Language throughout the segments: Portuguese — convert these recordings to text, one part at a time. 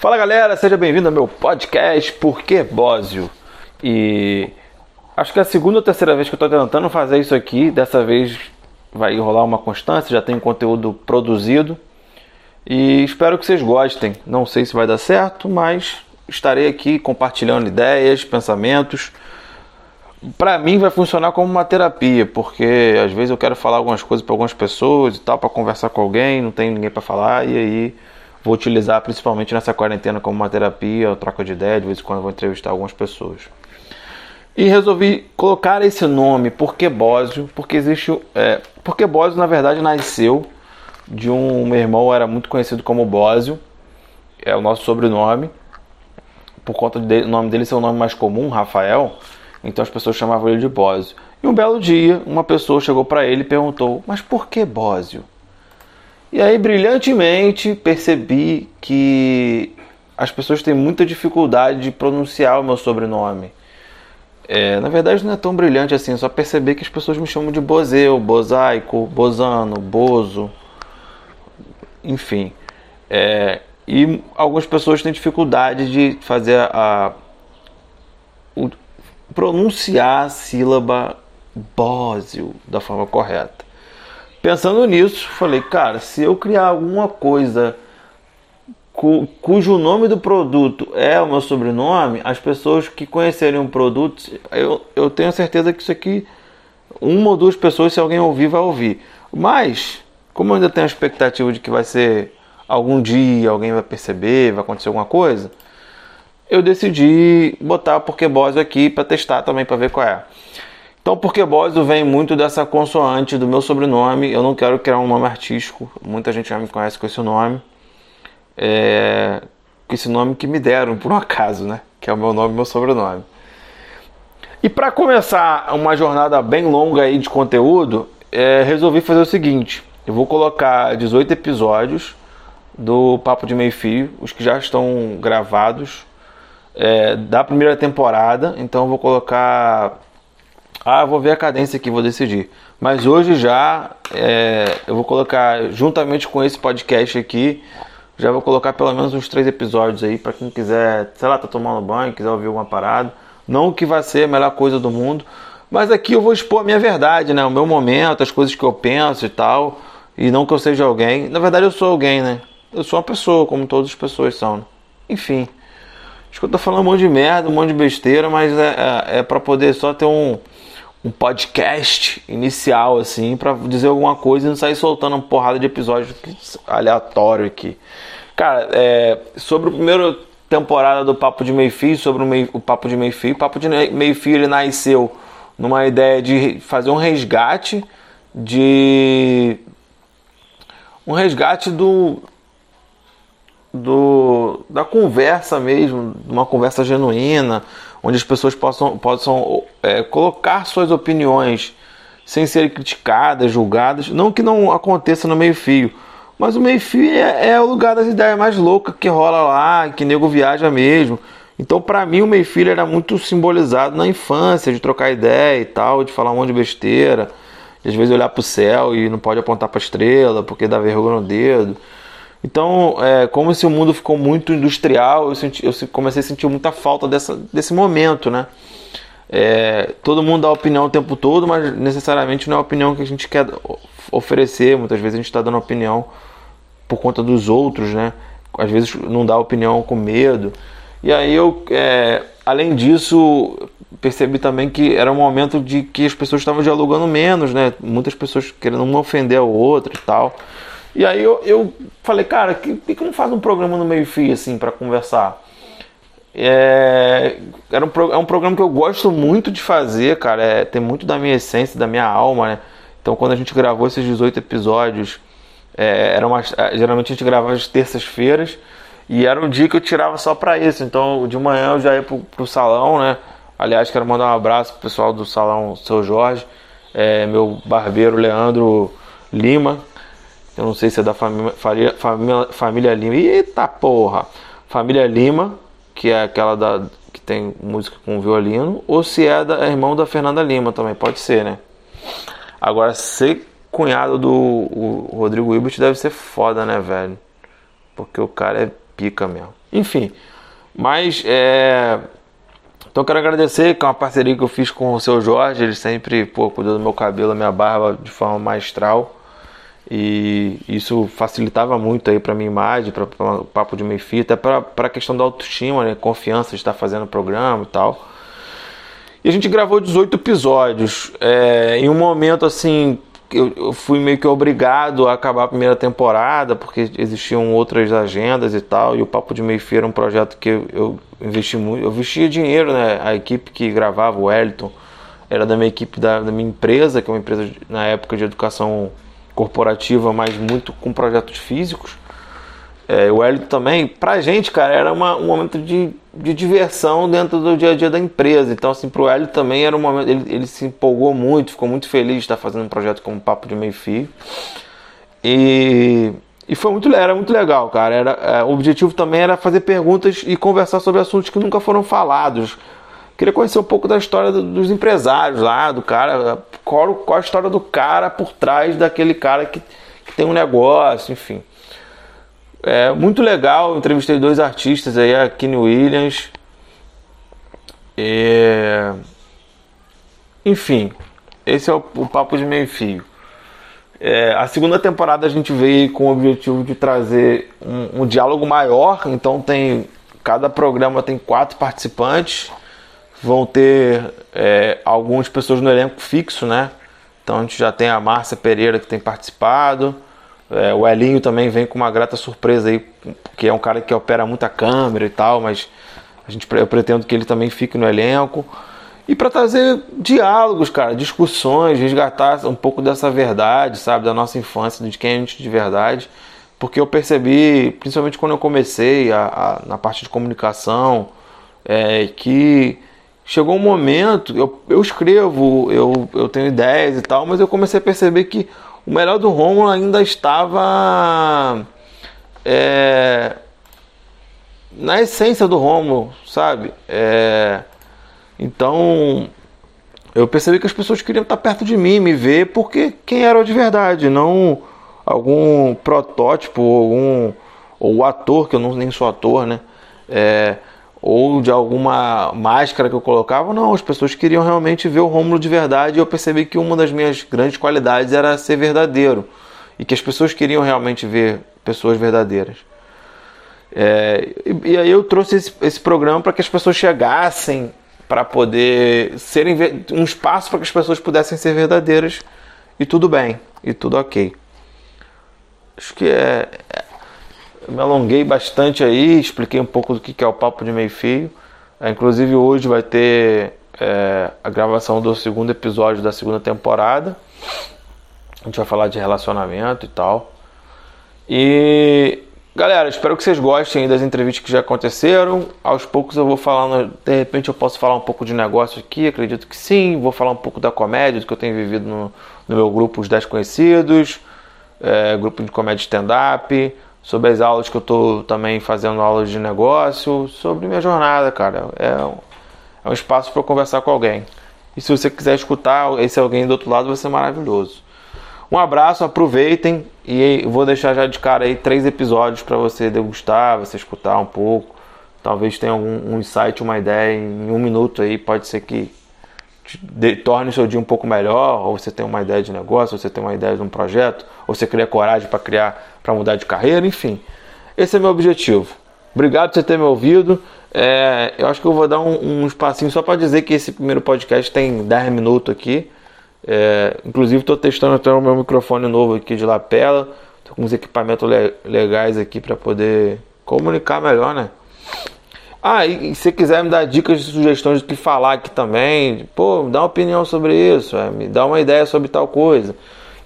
Fala galera, seja bem-vindo ao meu podcast Por que Bósio? E acho que é a segunda ou terceira vez que eu estou tentando fazer isso aqui. Dessa vez vai rolar uma constância, já tem conteúdo produzido. E espero que vocês gostem. Não sei se vai dar certo, mas estarei aqui compartilhando ideias, pensamentos. Para mim vai funcionar como uma terapia, porque às vezes eu quero falar algumas coisas para algumas pessoas e tal, para conversar com alguém, não tem ninguém para falar e aí vou utilizar principalmente nessa quarentena como uma terapia, troca de ideia, de vez em quando vou entrevistar algumas pessoas. E resolvi colocar esse nome, Porque Bósio, porque existe. É, porque Bósio, na verdade, nasceu de um. Meu irmão era muito conhecido como Bósio, é o nosso sobrenome, por conta do nome dele ser o nome mais comum, Rafael, então as pessoas chamavam ele de Bósio. E um belo dia, uma pessoa chegou para ele e perguntou: Mas por que Bósio? E aí, brilhantemente, percebi que as pessoas têm muita dificuldade de pronunciar o meu sobrenome. É, na verdade, não é tão brilhante assim, só perceber que as pessoas me chamam de Bozeu, Bozaico, Bozano, Bozo, enfim. É, e algumas pessoas têm dificuldade de fazer a. O, pronunciar a sílaba Bósio da forma correta. Pensando nisso, falei, cara, se eu criar alguma coisa cu, cujo nome do produto é o meu sobrenome, as pessoas que conhecerem o produto, eu, eu tenho certeza que isso aqui, uma ou duas pessoas, se alguém ouvir, vai ouvir. Mas, como eu ainda tenho a expectativa de que vai ser algum dia, alguém vai perceber, vai acontecer alguma coisa, eu decidi botar o Pokéboss aqui para testar também, para ver qual é. Então, porque Bósio vem muito dessa consoante do meu sobrenome. Eu não quero criar um nome artístico. Muita gente já me conhece com esse nome. É... Com esse nome que me deram, por um acaso, né? Que é o meu nome e meu sobrenome. E para começar uma jornada bem longa aí de conteúdo, é... resolvi fazer o seguinte. Eu vou colocar 18 episódios do Papo de Meio Fio, os que já estão gravados é, da primeira temporada. Então eu vou colocar ah, vou ver a cadência aqui, vou decidir. Mas hoje já é, eu vou colocar, juntamente com esse podcast aqui, já vou colocar pelo menos uns três episódios aí para quem quiser, sei lá, tá tomando banho, quiser ouvir alguma parada. Não que vai ser a melhor coisa do mundo, mas aqui eu vou expor a minha verdade, né? O meu momento, as coisas que eu penso e tal. E não que eu seja alguém. Na verdade eu sou alguém, né? Eu sou uma pessoa, como todas as pessoas são. Né? Enfim. Acho que eu tô falando um monte de merda, um monte de besteira, mas é, é, é para poder só ter um um podcast inicial, assim, para dizer alguma coisa e não sair soltando uma porrada de episódios aleatório aqui. Cara, é, sobre a primeira temporada do Papo de Meio Fio, sobre o, meio, o Papo de Meio Fio, o Papo de Meio Fio ele nasceu numa ideia de fazer um resgate de um resgate do do da conversa mesmo, uma conversa genuína, onde as pessoas possam, possam é, colocar suas opiniões sem serem criticadas, julgadas. Não que não aconteça no meio-fio, mas o meio-fio é, é, o lugar das ideias mais loucas que rola lá, que nego viaja mesmo. Então, para mim, o meio-fio era muito simbolizado na infância, de trocar ideia e tal, de falar um monte de besteira, de às vezes olhar para o céu e não pode apontar para a estrela porque dá vergonha no dedo. Então, é, como esse mundo ficou muito industrial, eu, senti, eu comecei a sentir muita falta dessa, desse momento, né? É, todo mundo dá opinião o tempo todo, mas necessariamente não é a opinião que a gente quer oferecer. Muitas vezes a gente está dando opinião por conta dos outros, né? Às vezes não dá opinião com medo. E aí eu, é, além disso, percebi também que era um momento de que as pessoas estavam dialogando menos, né? Muitas pessoas querendo uma ofender a outra e tal. E aí eu, eu falei, cara, que, que não faz um programa no meio-fio assim para conversar? É, era um, é um programa que eu gosto muito de fazer, cara. É, tem muito da minha essência, da minha alma, né? Então quando a gente gravou esses 18 episódios, é, era uma, é, geralmente a gente gravava às terças-feiras e era um dia que eu tirava só para isso. Então de manhã eu já ia pro, pro salão, né? Aliás, quero mandar um abraço pro pessoal do salão Seu Jorge, é, meu barbeiro Leandro Lima, eu não sei se é da família, família, família Lima. Eita porra! Família Lima, que é aquela da, que tem música com violino, ou se é da é irmão da Fernanda Lima também, pode ser, né? Agora, ser cunhado do Rodrigo Hilbert deve ser foda, né, velho? Porque o cara é pica mesmo. Enfim, mas é. Então quero agradecer, que é uma parceria que eu fiz com o seu Jorge, ele sempre pô, cuidou do meu cabelo, minha barba de forma maestral. E isso facilitava muito aí para minha imagem, para o papo de meio fita, para a questão da autoestima, né? confiança de estar fazendo o programa e tal. E a gente gravou 18 episódios. É, em um momento assim, eu, eu, fui meio que obrigado a acabar a primeira temporada, porque existiam outras agendas e tal. E o Papo de Meio Fio era um projeto que eu, eu investi muito. Eu investia dinheiro, né? A equipe que gravava, o Wellington, era da minha equipe da, da minha empresa, que é uma empresa na época de educação corporativa, mas muito com projetos físicos. É, o Wellington também, pra gente, cara, era uma, um momento de, de diversão dentro do dia a dia da empresa. Então, assim, pro Wellington também era um momento. Ele, ele se empolgou muito, ficou muito feliz de estar fazendo um projeto como Papo de Meio Fio. E, e foi muito, era muito legal, cara. Era, é, o objetivo também era fazer perguntas e conversar sobre assuntos que nunca foram falados. Queria conhecer um pouco da história do, dos empresários lá, do cara, qual, qual a história do cara por trás daquele cara que, que tem um negócio, enfim. É muito legal, entrevistei dois artistas aí, a Kenny Williams. É... Enfim, esse é o, o papo de meio fio. É, a segunda temporada a gente veio com o objetivo de trazer um, um, diálogo maior, então tem cada programa tem quatro participantes, vão ter é, algumas pessoas no elenco fixo, né? Então a gente já tem a Márcia Pereira que tem participado, é, o Elinho também vem com uma grata surpresa aí, que é um cara que opera muita câmera e tal, mas a gente, eu pretendo que ele também fique no elenco. E para trazer diálogos, cara, discussões, resgatar um pouco dessa verdade, sabe, da nossa infância, de quem a gente de verdade. Porque eu percebi, principalmente quando eu comecei a, a na parte de comunicação, é, que chegou um momento, eu, eu escrevo, eu, eu tenho ideias e tal, mas eu comecei a perceber que o melhor do Romulo ainda estava é, na essência do Romulo, sabe? É, então eu percebi que as pessoas queriam estar perto de mim, me ver, porque quem era de verdade, não algum protótipo, algum ou ator que eu não nem sou ator, né? É, ou de alguma máscara que eu colocava. Não, as pessoas queriam realmente ver o Rômulo de verdade e eu percebi que uma das minhas grandes qualidades era ser verdadeiro e que as pessoas queriam realmente ver pessoas verdadeiras. É, e, e, aí eu trouxe esse, esse programa para que as pessoas chegassem para poder serem um espaço para que as pessoas pudessem ser verdadeiras e tudo bem e tudo ok. Acho que é, eu me alonguei bastante aí, expliquei um pouco do que é o papo de meio fio. É, inclusive hoje vai ter é, a gravação do segundo episódio da segunda temporada. A gente vai falar de relacionamento e tal. E galera, espero que vocês gostem das entrevistas que já aconteceram. Aos poucos eu vou falando, de repente eu posso falar um pouco de negócio aqui, acredito que sim. Vou falar um pouco da comédia, do que eu tenho vivido no, no meu grupo Os 10 Conhecidos, é, grupo de comédia stand-up sobre as aulas que eu estou também fazendo aulas de negócio, sobre minha jornada, cara. É um, é um espaço para conversar com alguém. E se você quiser escutar esse alguém do outro lado, vai ser maravilhoso. Um abraço, aproveitem e vou deixar já de cara aí três episódios para você degustar, você escutar um pouco. Talvez tenha algum um insight, uma ideia em um minuto aí, pode ser que torne o seu dia um pouco melhor, ou você tem uma ideia de negócio, ou você tem uma ideia de um projeto, ou você cria coragem para criar, para mudar de carreira, enfim. Esse é meu objetivo. Obrigado por você ter me ouvido. É, eu acho que eu vou dar um, um espacinho só para dizer que esse primeiro podcast tem 10 minutos aqui. É, inclusive estou testando até o meu microfone novo aqui de lapela. Estou com uns equipamentos le legais aqui para poder comunicar melhor, né? Ah, e, e se quiser me dar dicas e sugestões do que falar aqui também, pô, dá uma opinião sobre isso, é, me dá uma ideia sobre tal coisa.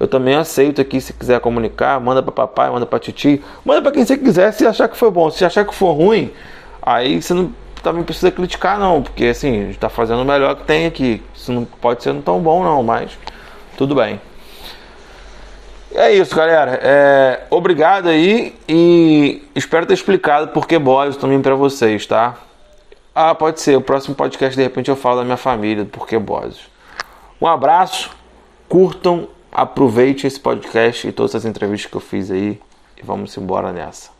Eu também aceito aqui se quiser comunicar, manda para papai, manda para titi, manda para quem você quiser, se achar que foi bom. Se achar que for ruim, aí você não também precisa criticar não, porque assim, a gente tá fazendo o melhor que tem aqui. Isso não pode ser tão bom não, mas tudo bem. É isso, galera. É, obrigado aí e espero ter explicado por que Bósio também para vocês, tá? Ah, pode ser. O próximo podcast, de repente, eu falo da minha família, do porquê Bósio. Um abraço, curtam, aproveite esse podcast e todas as entrevistas que eu fiz aí e vamos embora nessa.